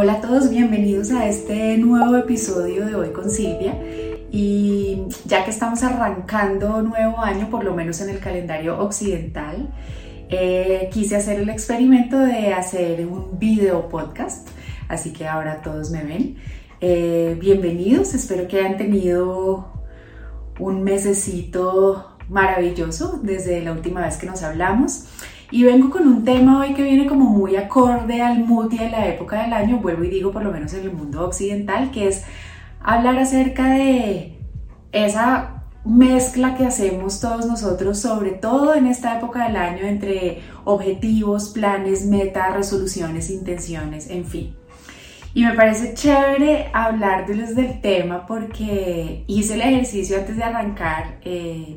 Hola a todos, bienvenidos a este nuevo episodio de Hoy con Silvia. Y ya que estamos arrancando nuevo año, por lo menos en el calendario occidental, eh, quise hacer el experimento de hacer un video podcast, así que ahora todos me ven. Eh, bienvenidos, espero que hayan tenido un mesecito maravilloso desde la última vez que nos hablamos. Y vengo con un tema hoy que viene como muy acorde al mood y a la época del año, vuelvo y digo por lo menos en el mundo occidental, que es hablar acerca de esa mezcla que hacemos todos nosotros, sobre todo en esta época del año, entre objetivos, planes, metas, resoluciones, intenciones, en fin. Y me parece chévere hablarles del tema porque hice el ejercicio antes de arrancar. Eh,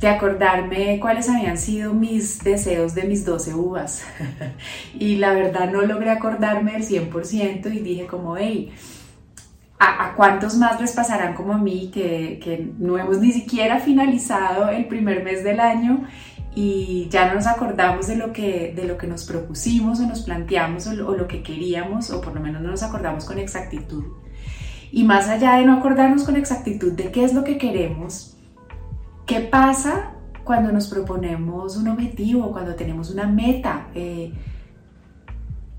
de acordarme cuáles habían sido mis deseos de mis 12 uvas. y la verdad no logré acordarme del 100% y dije como, hey, ¿a, cuántos más les pasarán como a mí que, que, no hemos ni siquiera finalizado el primer mes del año y ya no nos acordamos de lo que, de lo que nos propusimos o nos planteamos o lo que queríamos o por lo menos no nos acordamos con exactitud? Y más allá de no acordarnos con exactitud de qué es lo que queremos, ¿Qué pasa cuando nos proponemos un objetivo, cuando tenemos una meta? Eh,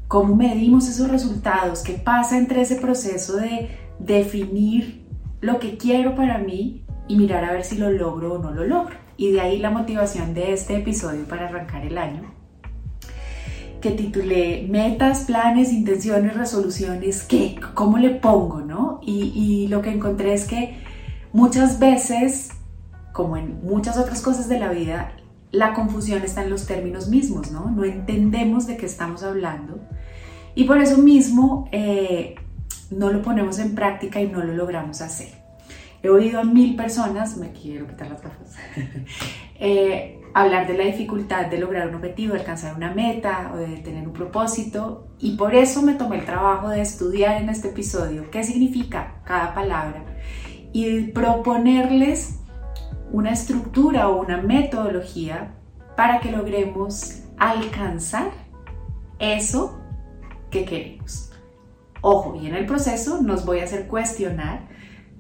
¿Cómo medimos esos resultados? ¿Qué pasa entre ese proceso de definir lo que quiero para mí y mirar a ver si lo logro o no lo logro? Y de ahí la motivación de este episodio para arrancar el año, que titulé Metas, planes, intenciones, resoluciones, ¿qué? ¿Cómo le pongo? ¿no? Y, y lo que encontré es que muchas veces como en muchas otras cosas de la vida, la confusión está en los términos mismos, ¿no? No entendemos de qué estamos hablando y por eso mismo eh, no lo ponemos en práctica y no lo logramos hacer. He oído a mil personas, me quiero quitar las gafas, eh, hablar de la dificultad de lograr un objetivo, de alcanzar una meta o de tener un propósito y por eso me tomé el trabajo de estudiar en este episodio qué significa cada palabra y proponerles una estructura o una metodología para que logremos alcanzar eso que queremos. Ojo, y en el proceso nos voy a hacer cuestionar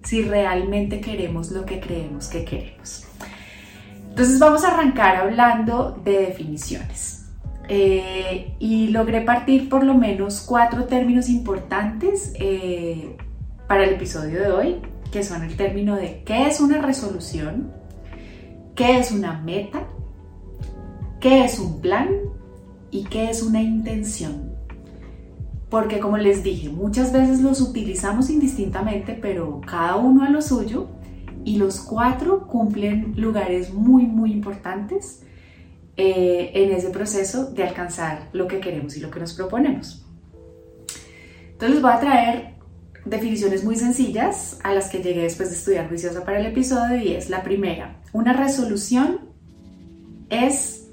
si realmente queremos lo que creemos que queremos. Entonces vamos a arrancar hablando de definiciones. Eh, y logré partir por lo menos cuatro términos importantes eh, para el episodio de hoy, que son el término de qué es una resolución, qué es una meta, qué es un plan y qué es una intención. Porque como les dije, muchas veces los utilizamos indistintamente, pero cada uno a lo suyo y los cuatro cumplen lugares muy, muy importantes eh, en ese proceso de alcanzar lo que queremos y lo que nos proponemos. Entonces les voy a traer definiciones muy sencillas a las que llegué después de estudiar juiciosa para el episodio y la primera. Una resolución es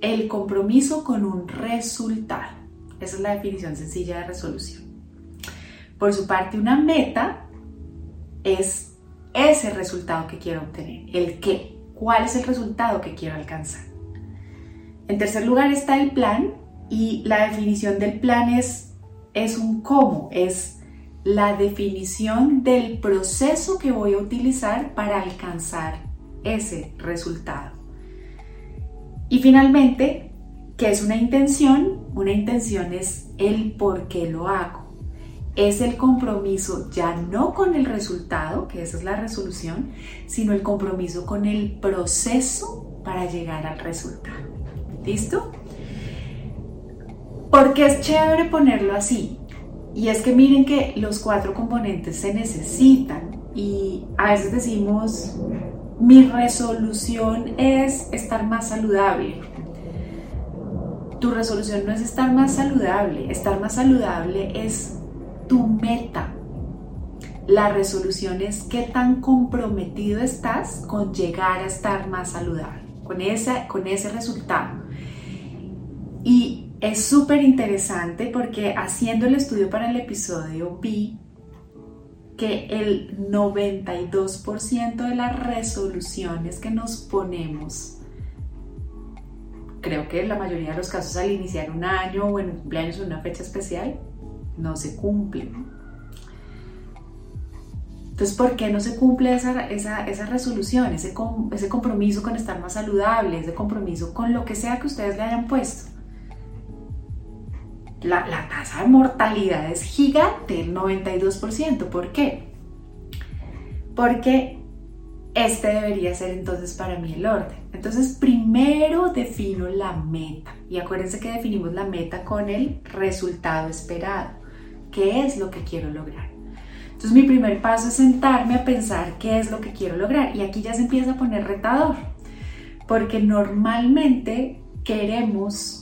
el compromiso con un resultado. Esa es la definición sencilla de resolución. Por su parte, una meta es ese resultado que quiero obtener, el qué, cuál es el resultado que quiero alcanzar. En tercer lugar está el plan y la definición del plan es, es un cómo, es la definición del proceso que voy a utilizar para alcanzar ese resultado. Y finalmente, ¿qué es una intención? Una intención es el por qué lo hago. Es el compromiso ya no con el resultado, que esa es la resolución, sino el compromiso con el proceso para llegar al resultado. ¿Listo? Porque es chévere ponerlo así, y es que miren que los cuatro componentes se necesitan y a veces decimos, mi resolución es estar más saludable. Tu resolución no es estar más saludable, estar más saludable es tu meta. La resolución es qué tan comprometido estás con llegar a estar más saludable, con con ese resultado. Es súper interesante porque haciendo el estudio para el episodio vi que el 92% de las resoluciones que nos ponemos, creo que en la mayoría de los casos al iniciar un año o en cumpleaños o una fecha especial, no se cumplen. Entonces, ¿por qué no se cumple esa, esa, resolución, ese, ese compromiso con estar más saludable, ese compromiso con lo que sea que ustedes le hayan puesto? La, la tasa de mortalidad es gigante, el 92%. ¿Por qué? Porque este debería ser entonces para mí el orden. Entonces, primero defino la meta. Y acuérdense que definimos la meta con el resultado esperado. ¿Qué es lo que quiero lograr? Entonces, mi primer paso es sentarme a pensar qué es lo que quiero lograr. Y aquí ya se empieza a poner retador. Porque normalmente queremos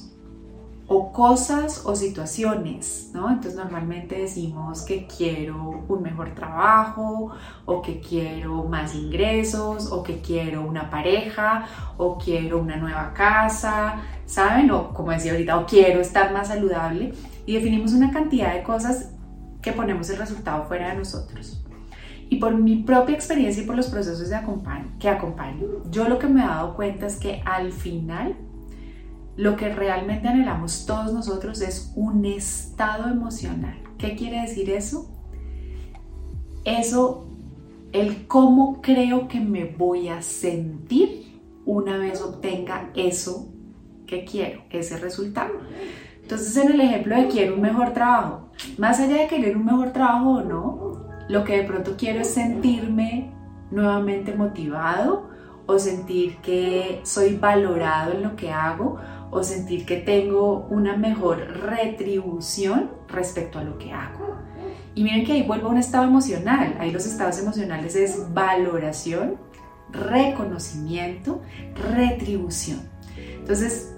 o cosas o situaciones, ¿no? Entonces normalmente decimos que quiero un mejor trabajo o que quiero más ingresos o que quiero una pareja o quiero una nueva casa, ¿saben? O como decía ahorita, o quiero estar más saludable y definimos una cantidad de cosas que ponemos el resultado fuera de nosotros. Y por mi propia experiencia y por los procesos de que acompaño, yo lo que me he dado cuenta es que al final lo que realmente anhelamos todos nosotros es un estado emocional. ¿Qué quiere decir eso? Eso, el cómo creo que me voy a sentir una vez obtenga eso que quiero, ese resultado. Entonces, en el ejemplo de quiero un mejor trabajo, más allá de querer un mejor trabajo o no, lo que de pronto quiero es sentirme nuevamente motivado o sentir que soy valorado en lo que hago o sentir que tengo una mejor retribución respecto a lo que hago. Y miren que ahí vuelvo a un estado emocional. Ahí los estados emocionales es valoración, reconocimiento, retribución. Entonces,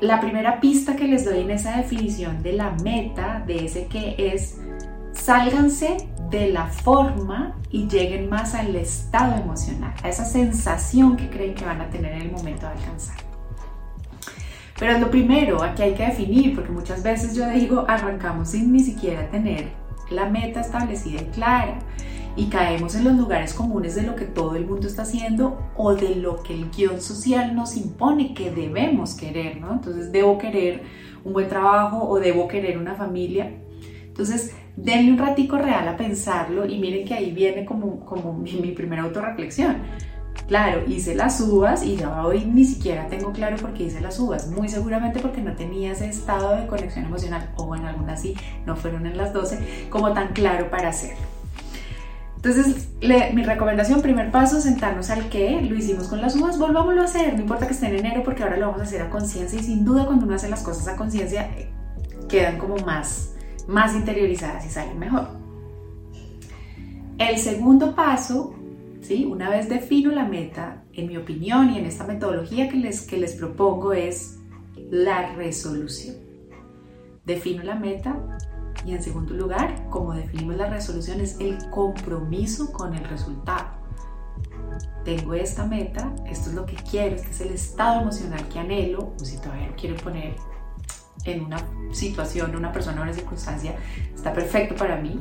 la primera pista que les doy en esa definición de la meta, de ese que es, sálganse de la forma y lleguen más al estado emocional, a esa sensación que creen que van a tener en el momento de alcanzar. Pero es lo primero, aquí hay que definir, porque muchas veces yo digo, arrancamos sin ni siquiera tener la meta establecida y clara y caemos en los lugares comunes de lo que todo el mundo está haciendo o de lo que el guion social nos impone que debemos querer, ¿no? Entonces, debo querer un buen trabajo o debo querer una familia. Entonces, denle un ratico real a pensarlo y miren que ahí viene como, como mi, mi primera autorreflexión Claro, hice las uvas y ya hoy ni siquiera tengo claro por qué hice las uvas. Muy seguramente porque no tenía ese estado de conexión emocional, o en algunas sí, no fueron en las 12, como tan claro para hacerlo. Entonces, mi recomendación, primer paso, sentarnos al qué, lo hicimos con las uvas, volvámoslo a hacer, no importa que esté en enero porque ahora lo vamos a hacer a conciencia y sin duda cuando uno hace las cosas a conciencia eh, quedan como más, más interiorizadas y salen mejor. El segundo paso una vez defino la meta, en mi opinión y en esta metodología que les, que les propongo es la resolución. Defino la meta y en segundo lugar, como definimos la resolución, es el compromiso con el resultado. Tengo esta meta, esto es lo que quiero, este es el estado emocional que anhelo, o si todavía lo quiero poner en una situación, una persona, una circunstancia, está perfecto para mí,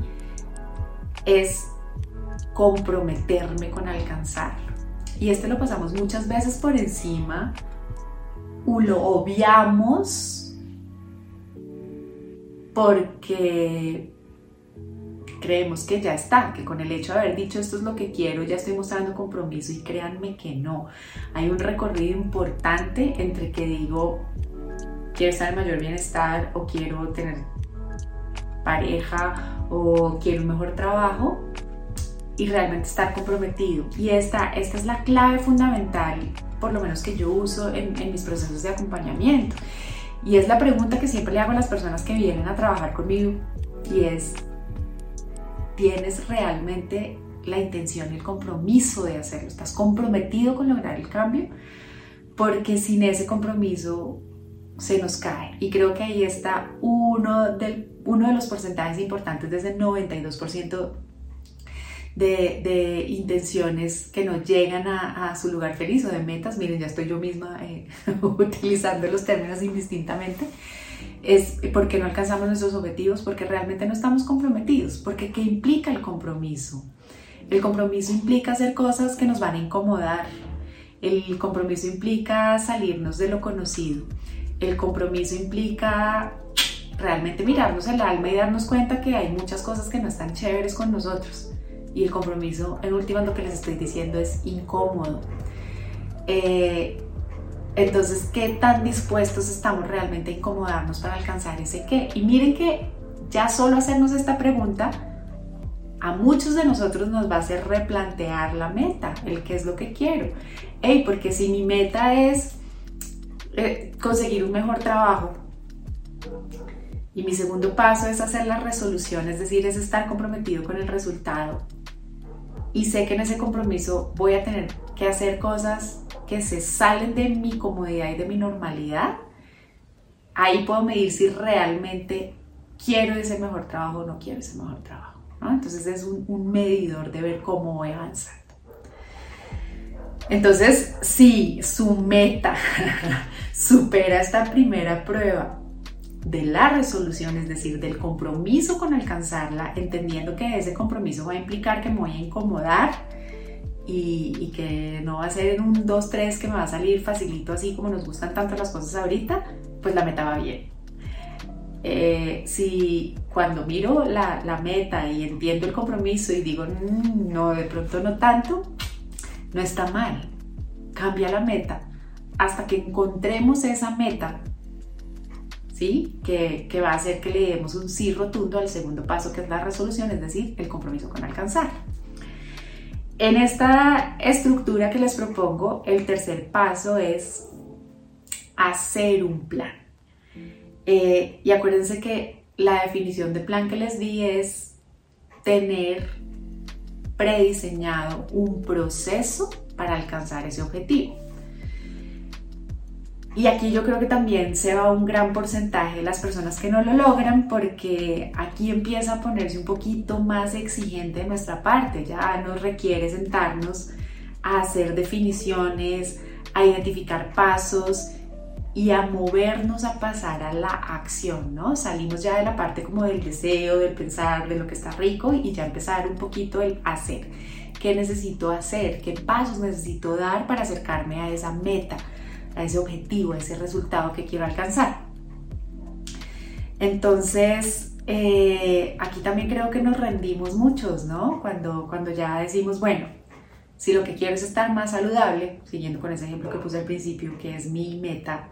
es comprometerme con alcanzarlo. Y este lo pasamos muchas veces por encima o lo obviamos porque creemos que ya está, que con el hecho de haber dicho esto es lo que quiero, ya estoy mostrando compromiso y créanme que no. Hay un recorrido importante entre que digo, quiero estar en mayor bienestar o quiero tener pareja o quiero un mejor trabajo y realmente estar comprometido. Y esta, esta es la clave fundamental, por lo menos que yo uso en, mis procesos de acompañamiento. Y es la pregunta que siempre le hago a las personas que vienen a trabajar conmigo y es, ¿tienes realmente la intención y el compromiso de hacerlo? ¿Estás comprometido con lograr el cambio? Porque sin ese compromiso se nos cae. Y creo que ahí está uno, del, uno de los porcentajes importantes, desde el 92% de, intenciones que no llegan a, su lugar feliz o de metas, miren, ya estoy yo misma eh, utilizando los términos indistintamente, es porque no alcanzamos nuestros objetivos, porque realmente no estamos comprometidos, porque ¿qué implica el compromiso? El compromiso implica hacer cosas que nos van a incomodar, el compromiso implica salirnos de lo conocido, el compromiso implica realmente mirarnos el alma y darnos cuenta que hay muchas cosas que no están chéveres con nosotros. Y el compromiso, en última, lo que les estoy diciendo es incómodo. Eh, entonces, ¿qué tan dispuestos estamos realmente a incomodarnos para alcanzar ese qué? Y miren que ya solo hacernos esta pregunta a muchos de nosotros nos va a hacer replantear la meta, el qué es lo que quiero. Hey, porque si mi meta es eh, conseguir un mejor trabajo y mi segundo paso es hacer la resolución, es decir, es estar comprometido con el resultado y sé que en ese compromiso voy a tener que hacer cosas que se salen de mi comodidad y de mi normalidad, ahí puedo medir si realmente quiero ese mejor trabajo o no quiero ese mejor trabajo. Entonces es un, medidor de ver cómo voy avanzando. Entonces, si su meta supera esta primera prueba de la resolución, es decir, del compromiso con alcanzarla, entendiendo que ese compromiso va a implicar que me voy a incomodar y, que no va a ser en un 2, 3 que me va a salir facilito así como nos gustan tanto las cosas ahorita, pues la meta va bien. Eh, si cuando miro la, meta y entiendo el compromiso y digo, mm, no, de pronto no tanto, no está mal. Cambia la meta hasta que encontremos esa meta, ¿sí? Que, que va a hacer que le demos un sí rotundo al segundo paso, que es la resolución, es decir, el compromiso con alcanzar. En esta estructura que les propongo, el tercer paso es hacer un plan. Eh, y acuérdense que la definición de plan que les di es tener prediseñado un proceso para alcanzar ese objetivo. Y aquí yo creo que también se va un gran porcentaje de las personas que no lo logran porque aquí empieza a ponerse un poquito más exigente de nuestra parte, ya nos requiere sentarnos a hacer definiciones, a identificar pasos y a movernos a pasar a la acción, ¿no? Salimos ya de la parte como del deseo, del pensar, de lo que está rico y ya empezar un poquito el hacer. ¿Qué necesito hacer? ¿Qué pasos necesito dar para acercarme a esa meta, a ese objetivo, ese resultado que quiero alcanzar? Entonces, eh, aquí también creo que nos rendimos muchos, ¿no? Cuando, cuando ya decimos, bueno, si lo que quiero es estar más saludable, siguiendo con ese ejemplo que puse al principio, que es mi meta,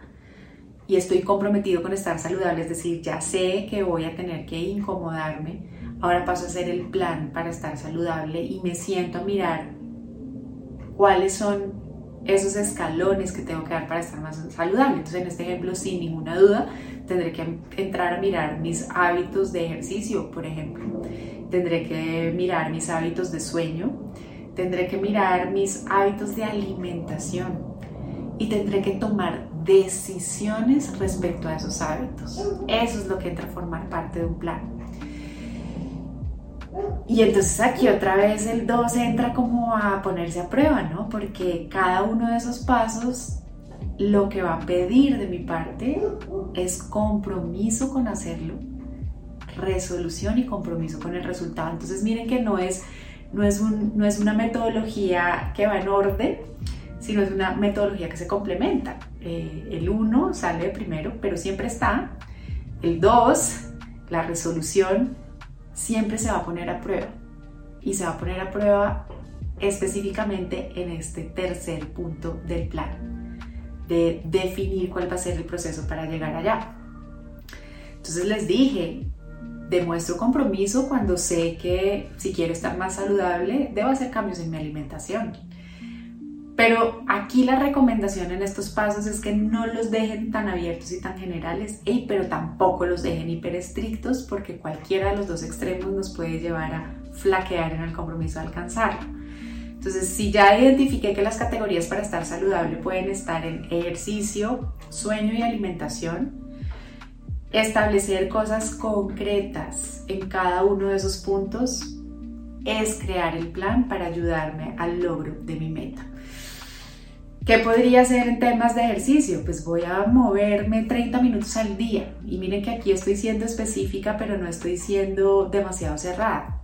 y estoy comprometido con estar saludable, es decir, ya sé que voy a tener que incomodarme, ahora paso a hacer el plan para estar saludable y me siento a mirar cuáles son esos escalones que tengo que dar para estar más saludable. Entonces, en este ejemplo, sin ninguna duda, tendré que entrar a mirar mis hábitos de ejercicio, por ejemplo. Tendré que mirar mis hábitos de sueño. Tendré que mirar mis hábitos de alimentación. Y tendré que tomar decisiones respecto a esos hábitos. Eso es lo que entra a formar parte de un plan. Y entonces aquí otra vez el 2 entra como a ponerse a prueba, ¿no? Porque cada uno de esos pasos lo que va a pedir de mi parte es compromiso con hacerlo, resolución y compromiso con el resultado. Entonces miren que no es, no es, un, no es una metodología que va en orden, sino es una metodología que se complementa. Eh, el 1 sale primero, pero siempre está. El 2, la resolución, siempre se va a poner a prueba. Y se va a poner a prueba específicamente en este tercer punto del plan, de definir cuál va a ser el proceso para llegar allá. Entonces les dije, demuestro compromiso cuando sé que si quiero estar más saludable, debo hacer cambios en mi alimentación pero aquí la recomendación en estos pasos es que no los dejen tan abiertos y tan generales, pero tampoco los dejen hiper estrictos porque cualquiera de los dos extremos nos puede llevar a flaquear en el compromiso de alcanzarlo. Entonces, si ya identifiqué que las categorías para estar saludable pueden estar en ejercicio, sueño y alimentación, establecer cosas concretas en cada uno de esos puntos es crear el plan para ayudarme al logro de mi meta. ¿Qué podría hacer en temas de ejercicio? Pues voy a moverme 30 minutos al día. Y miren que aquí estoy siendo específica, pero no estoy siendo demasiado cerrada.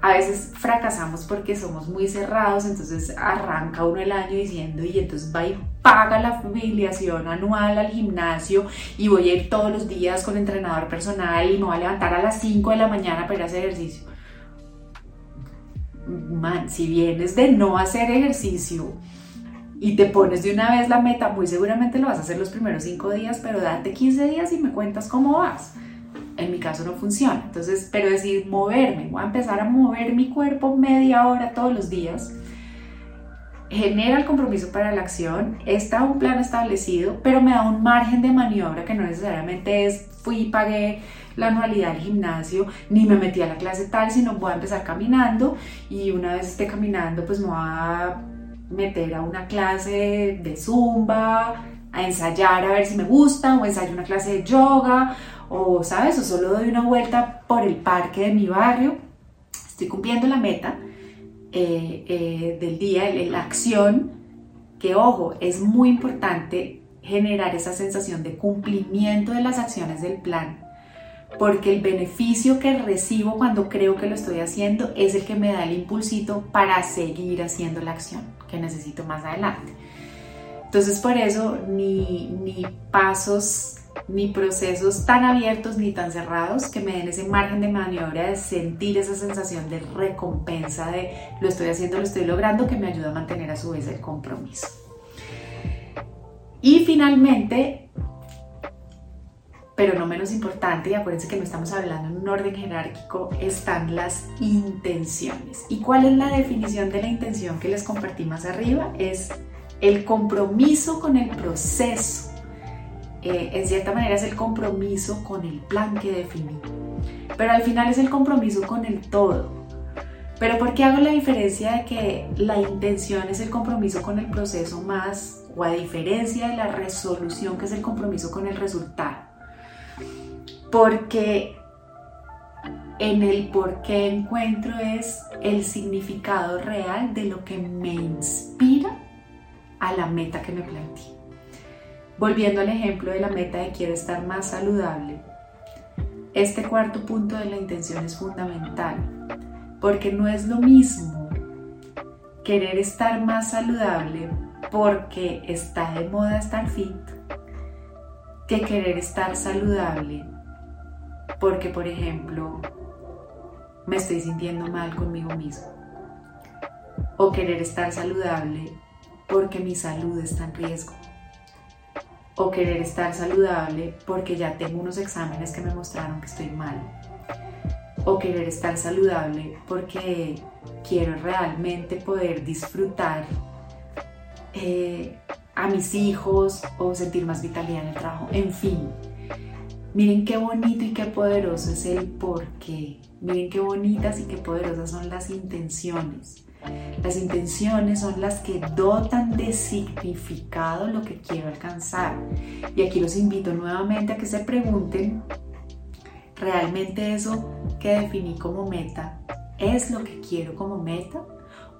a veces fracasamos porque somos muy cerrados, entonces arranca uno el año diciendo y entonces va y paga la afiliación anual al gimnasio y voy a ir todos los días con entrenador personal y me voy a levantar a las 5 de la mañana para ir hacer ejercicio. Man, si vienes de no hacer ejercicio y te pones de una vez la meta, muy seguramente lo vas a hacer los primeros 5 días, pero date 15 días y me cuentas cómo vas en mi caso no funciona. Entonces, pero decir moverme, voy a empezar a mover mi cuerpo media hora todos los días, genera el compromiso para la acción, está un plan establecido, pero me da un margen de maniobra que no necesariamente es fui y pagué la anualidad del gimnasio, ni me metí a la clase tal, sino voy a empezar caminando y una vez esté caminando, pues me voy a meter a una clase de zumba, a ensayar a ver si me gusta, o ensayo una clase de yoga, o sabes, o solo doy una vuelta por el parque de mi barrio, estoy cumpliendo la meta eh, eh, del día, la acción, que ojo, es muy importante generar esa sensación de cumplimiento de las acciones del plan, porque el beneficio que recibo cuando creo que lo estoy haciendo es el que me da el impulsito para seguir haciendo la acción que necesito más adelante. Entonces por eso ni, ni pasos ni procesos tan abiertos ni tan cerrados que me den ese margen de maniobra de sentir esa sensación de recompensa de lo estoy haciendo, lo estoy logrando, que me ayuda a mantener a su vez el compromiso. Y finalmente, pero no menos importante, y acuérdense que no estamos hablando en un orden jerárquico, están las intenciones. ¿Y cuál es la definición de la intención que les compartí más arriba? Es el compromiso con el proceso eh, en cierta manera es el compromiso con el plan que definí. Pero al final es el compromiso con el todo. Pero ¿por qué hago la diferencia de que la intención es el compromiso con el proceso más o a diferencia de la resolución que es el compromiso con el resultado? Porque en el por qué encuentro es el significado real de lo que me inspira a la meta que me planteé. Volviendo al ejemplo de la meta de quiero estar más saludable, este cuarto punto de la intención es fundamental, porque no es lo mismo querer estar más saludable porque está de moda estar fit, que querer estar saludable porque, por ejemplo, me estoy sintiendo mal conmigo mismo. O querer estar saludable porque mi salud está en riesgo o querer estar saludable porque ya tengo unos exámenes que me mostraron que estoy mal, o querer estar saludable porque quiero realmente poder disfrutar eh, a mis hijos o sentir más vitalidad en el trabajo, en fin. Miren qué bonito y qué poderoso es el por qué. Miren qué bonitas y qué poderosas son las intenciones. Las intenciones son las que dotan de significado lo que quiero alcanzar. Y aquí los invito nuevamente a que se pregunten, ¿realmente eso que definí como meta es lo que quiero como meta?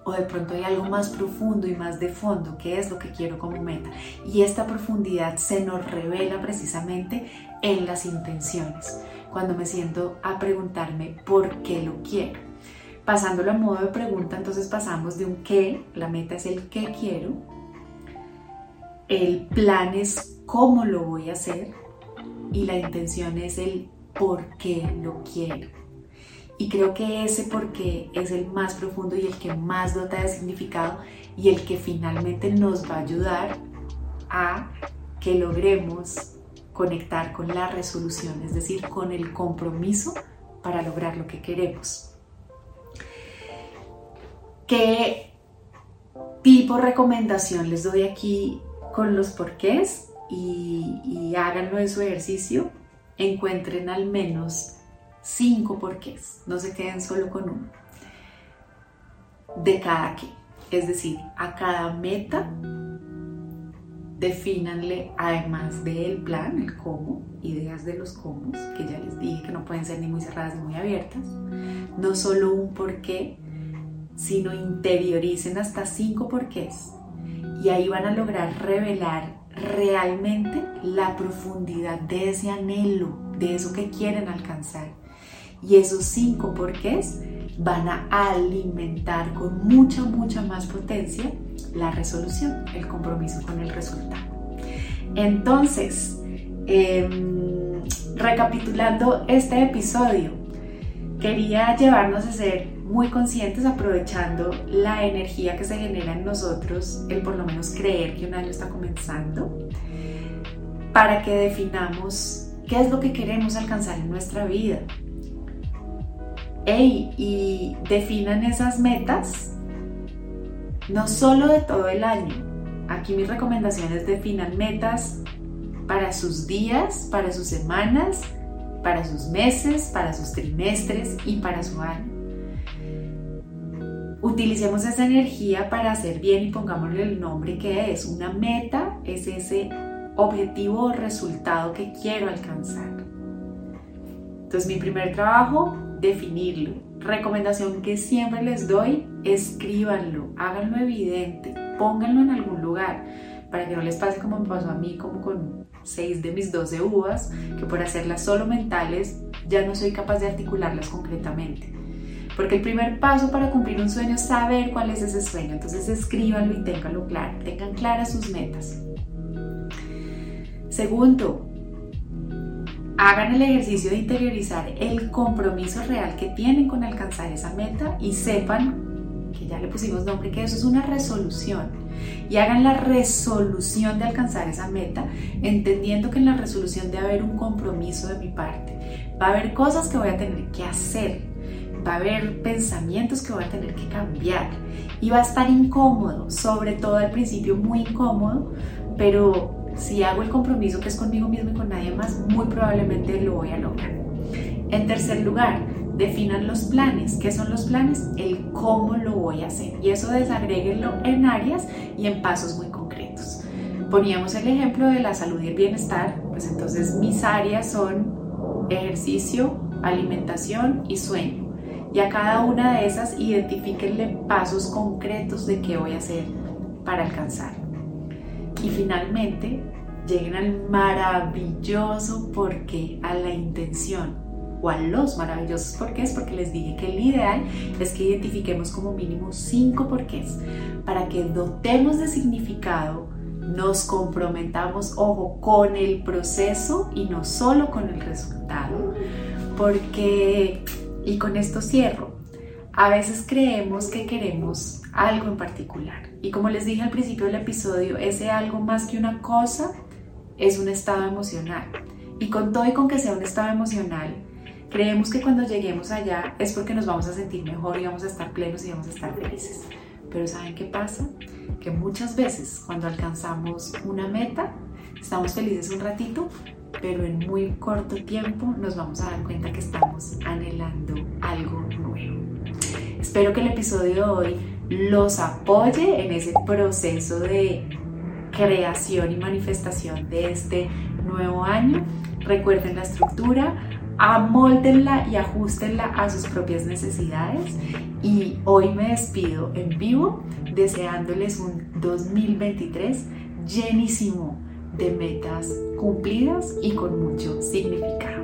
O de pronto hay algo más profundo y más de fondo, que es lo que quiero como meta. Y esta profundidad se nos revela precisamente en las intenciones, cuando me siento a preguntarme por qué lo quiero. Pasándolo a modo de pregunta, entonces pasamos de un qué, la meta es el qué quiero, el plan es cómo lo voy a hacer y la intención es el por qué lo quiero. Y creo que ese por qué es el más profundo y el que más dota de significado y el que finalmente nos va a ayudar a que logremos conectar con la resolución, es decir, con el compromiso para lograr lo que queremos. ¿Qué tipo de recomendación les doy aquí con los porqués? Y, y háganlo en su ejercicio. Encuentren al menos cinco porqués. No se queden solo con uno. De cada qué. Es decir, a cada meta defínanle, además del plan, el cómo, ideas de los cómo, que ya les dije que no pueden ser ni muy cerradas ni muy abiertas, no solo un porqué, sino interioricen hasta cinco porqués y ahí van a lograr revelar realmente la profundidad de ese anhelo, de eso que quieren alcanzar. Y esos cinco porqués van a alimentar con mucha, mucha más potencia la resolución, el compromiso con el resultado. Entonces, em, recapitulando este episodio, quería llevarnos a ser muy conscientes aprovechando la energía que se genera en nosotros, el por lo menos creer que un año está comenzando, para que definamos qué es lo que queremos alcanzar en nuestra vida. Y definan esas metas no solo de todo el año. Aquí mis recomendaciones definan metas para sus días, para sus semanas, para sus meses, para sus trimestres y para su año. Utilicemos esa energía para hacer bien y pongámosle el nombre que es. Una meta es ese objetivo o resultado que quiero alcanzar. Entonces mi primer trabajo, definirlo. Recomendación que siempre les doy, escríbanlo, háganlo evidente, pónganlo en algún lugar para que no les pase como me pasó a mí, como con 6 de mis 12 uvas, que por hacerlas solo mentales ya no soy capaz de articularlas concretamente. Porque el primer paso para cumplir un sueño es saber cuál es ese sueño. Entonces escríbanlo y ténganlo claro, tengan claras sus metas. Segundo, hagan el ejercicio de interiorizar el compromiso real que tienen con alcanzar esa meta y sepan que ya le pusimos nombre, que eso es una resolución y hagan la resolución de alcanzar esa meta, entendiendo que en la resolución debe haber un compromiso de mi parte. Va a haber cosas que voy a tener que hacer, va a haber pensamientos que voy a tener que cambiar y va a estar incómodo, sobre todo al principio muy incómodo, pero si hago el compromiso que es conmigo mismo y con nadie más, muy probablemente lo voy a lograr. En tercer lugar, definan los planes. ¿Qué son los planes? El cómo lo voy a hacer. Y eso desagréguenlo en áreas y en pasos muy concretos. Poníamos el ejemplo de la salud y el bienestar, pues entonces mis áreas son ejercicio, alimentación y sueño. Y a cada una de esas identifíquenle pasos concretos de qué voy a hacer para alcanzar. Y finalmente, lleguen al maravilloso porque, a la intención o a los maravillosos porqués, porque les dije que el ideal es que identifiquemos como mínimo cinco porqués para que dotemos de significado, nos comprometamos, ojo, con el proceso y no solo con el resultado, porque, y con esto cierro, a veces creemos que queremos algo en particular. Y como les dije al principio del episodio, ese algo más que una cosa es un estado emocional. Y con todo y con que sea un estado emocional, Creemos que cuando lleguemos allá es porque nos vamos a sentir mejor y vamos a estar plenos y vamos a estar felices. Pero ¿saben qué pasa? Que muchas veces cuando alcanzamos una meta, estamos felices un ratito, pero en muy corto tiempo nos vamos a dar cuenta que estamos anhelando algo nuevo. Espero que el episodio de hoy los apoye en ese proceso de creación y manifestación de este nuevo año. Recuerden la estructura, amóldenla y ajustenla a sus propias necesidades. Y hoy me despido en vivo deseándoles un 2023 llenísimo de metas cumplidas y con mucho significado.